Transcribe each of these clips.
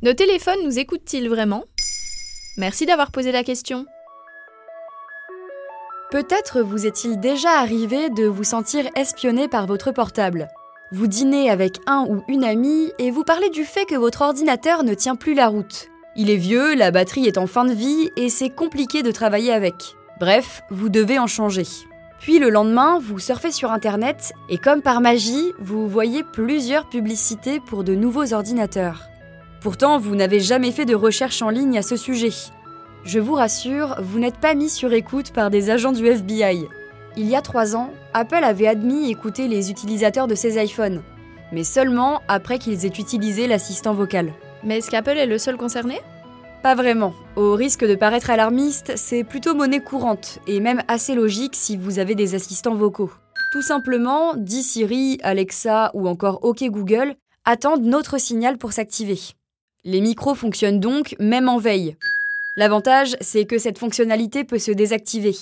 Nos téléphones nous écoutent-ils vraiment? Merci d'avoir posé la question. Peut-être vous est-il déjà arrivé de vous sentir espionné par votre portable. Vous dînez avec un ou une amie et vous parlez du fait que votre ordinateur ne tient plus la route. Il est vieux, la batterie est en fin de vie et c'est compliqué de travailler avec. Bref, vous devez en changer. Puis le lendemain, vous surfez sur Internet et comme par magie, vous voyez plusieurs publicités pour de nouveaux ordinateurs. Pourtant, vous n'avez jamais fait de recherche en ligne à ce sujet. Je vous rassure, vous n'êtes pas mis sur écoute par des agents du FBI. Il y a trois ans, Apple avait admis écouter les utilisateurs de ses iPhones, mais seulement après qu'ils aient utilisé l'assistant vocal. Mais est-ce qu'Apple est le seul concerné? Pas vraiment. Au risque de paraître alarmiste, c'est plutôt monnaie courante, et même assez logique si vous avez des assistants vocaux. Tout simplement, dit Siri, Alexa ou encore OK Google attendent notre signal pour s'activer. Les micros fonctionnent donc même en veille. L'avantage, c'est que cette fonctionnalité peut se désactiver.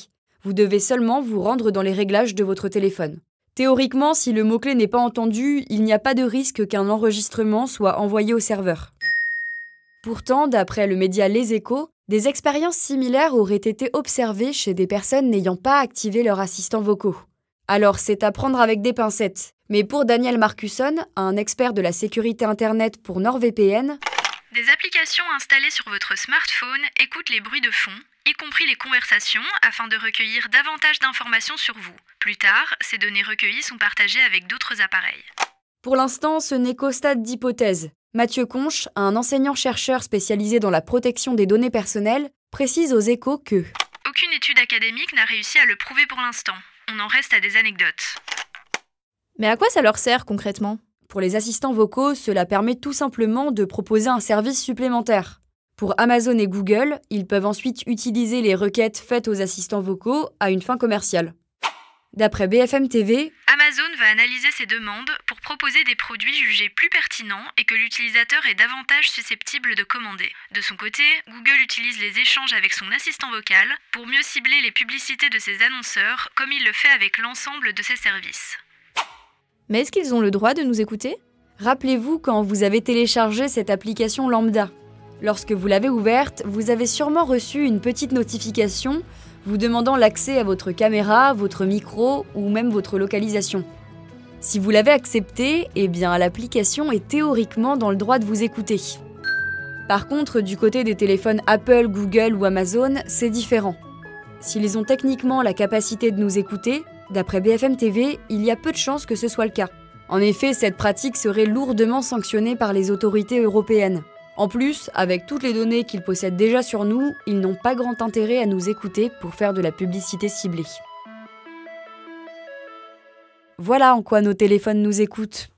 Vous devez seulement vous rendre dans les réglages de votre téléphone. Théoriquement, si le mot-clé n'est pas entendu, il n'y a pas de risque qu'un enregistrement soit envoyé au serveur. Pourtant, d'après le média Les Échos, des expériences similaires auraient été observées chez des personnes n'ayant pas activé leurs assistants vocaux. Alors c'est à prendre avec des pincettes. Mais pour Daniel Marcusson, un expert de la sécurité Internet pour NordVPN, des applications installées sur votre smartphone écoutent les bruits de fond, y compris les conversations, afin de recueillir davantage d'informations sur vous. Plus tard, ces données recueillies sont partagées avec d'autres appareils. Pour l'instant, ce n'est qu'au stade d'hypothèse. Mathieu Conche, un enseignant-chercheur spécialisé dans la protection des données personnelles, précise aux échos que Aucune étude académique n'a réussi à le prouver pour l'instant. On en reste à des anecdotes. Mais à quoi ça leur sert concrètement? Pour les assistants vocaux, cela permet tout simplement de proposer un service supplémentaire. Pour Amazon et Google, ils peuvent ensuite utiliser les requêtes faites aux assistants vocaux à une fin commerciale. D'après BFM TV, Amazon va analyser ces demandes pour proposer des produits jugés plus pertinents et que l'utilisateur est davantage susceptible de commander. De son côté, Google utilise les échanges avec son assistant vocal pour mieux cibler les publicités de ses annonceurs comme il le fait avec l'ensemble de ses services. Mais est-ce qu'ils ont le droit de nous écouter? Rappelez-vous quand vous avez téléchargé cette application lambda. Lorsque vous l'avez ouverte, vous avez sûrement reçu une petite notification vous demandant l'accès à votre caméra, votre micro ou même votre localisation. Si vous l'avez accepté, eh bien l'application est théoriquement dans le droit de vous écouter. Par contre, du côté des téléphones Apple, Google ou Amazon, c'est différent. S'ils ont techniquement la capacité de nous écouter, d'après BFM TV, il y a peu de chances que ce soit le cas. En effet, cette pratique serait lourdement sanctionnée par les autorités européennes. En plus, avec toutes les données qu'ils possèdent déjà sur nous, ils n'ont pas grand intérêt à nous écouter pour faire de la publicité ciblée. Voilà en quoi nos téléphones nous écoutent.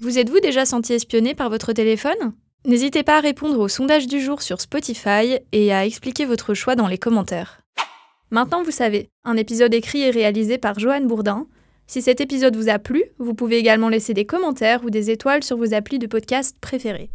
Vous êtes-vous déjà senti espionné par votre téléphone? N'hésitez pas à répondre au sondage du jour sur Spotify et à expliquer votre choix dans les commentaires. Maintenant, vous savez, un épisode écrit et réalisé par Joanne Bourdin. Si cet épisode vous a plu, vous pouvez également laisser des commentaires ou des étoiles sur vos applis de podcast préférés.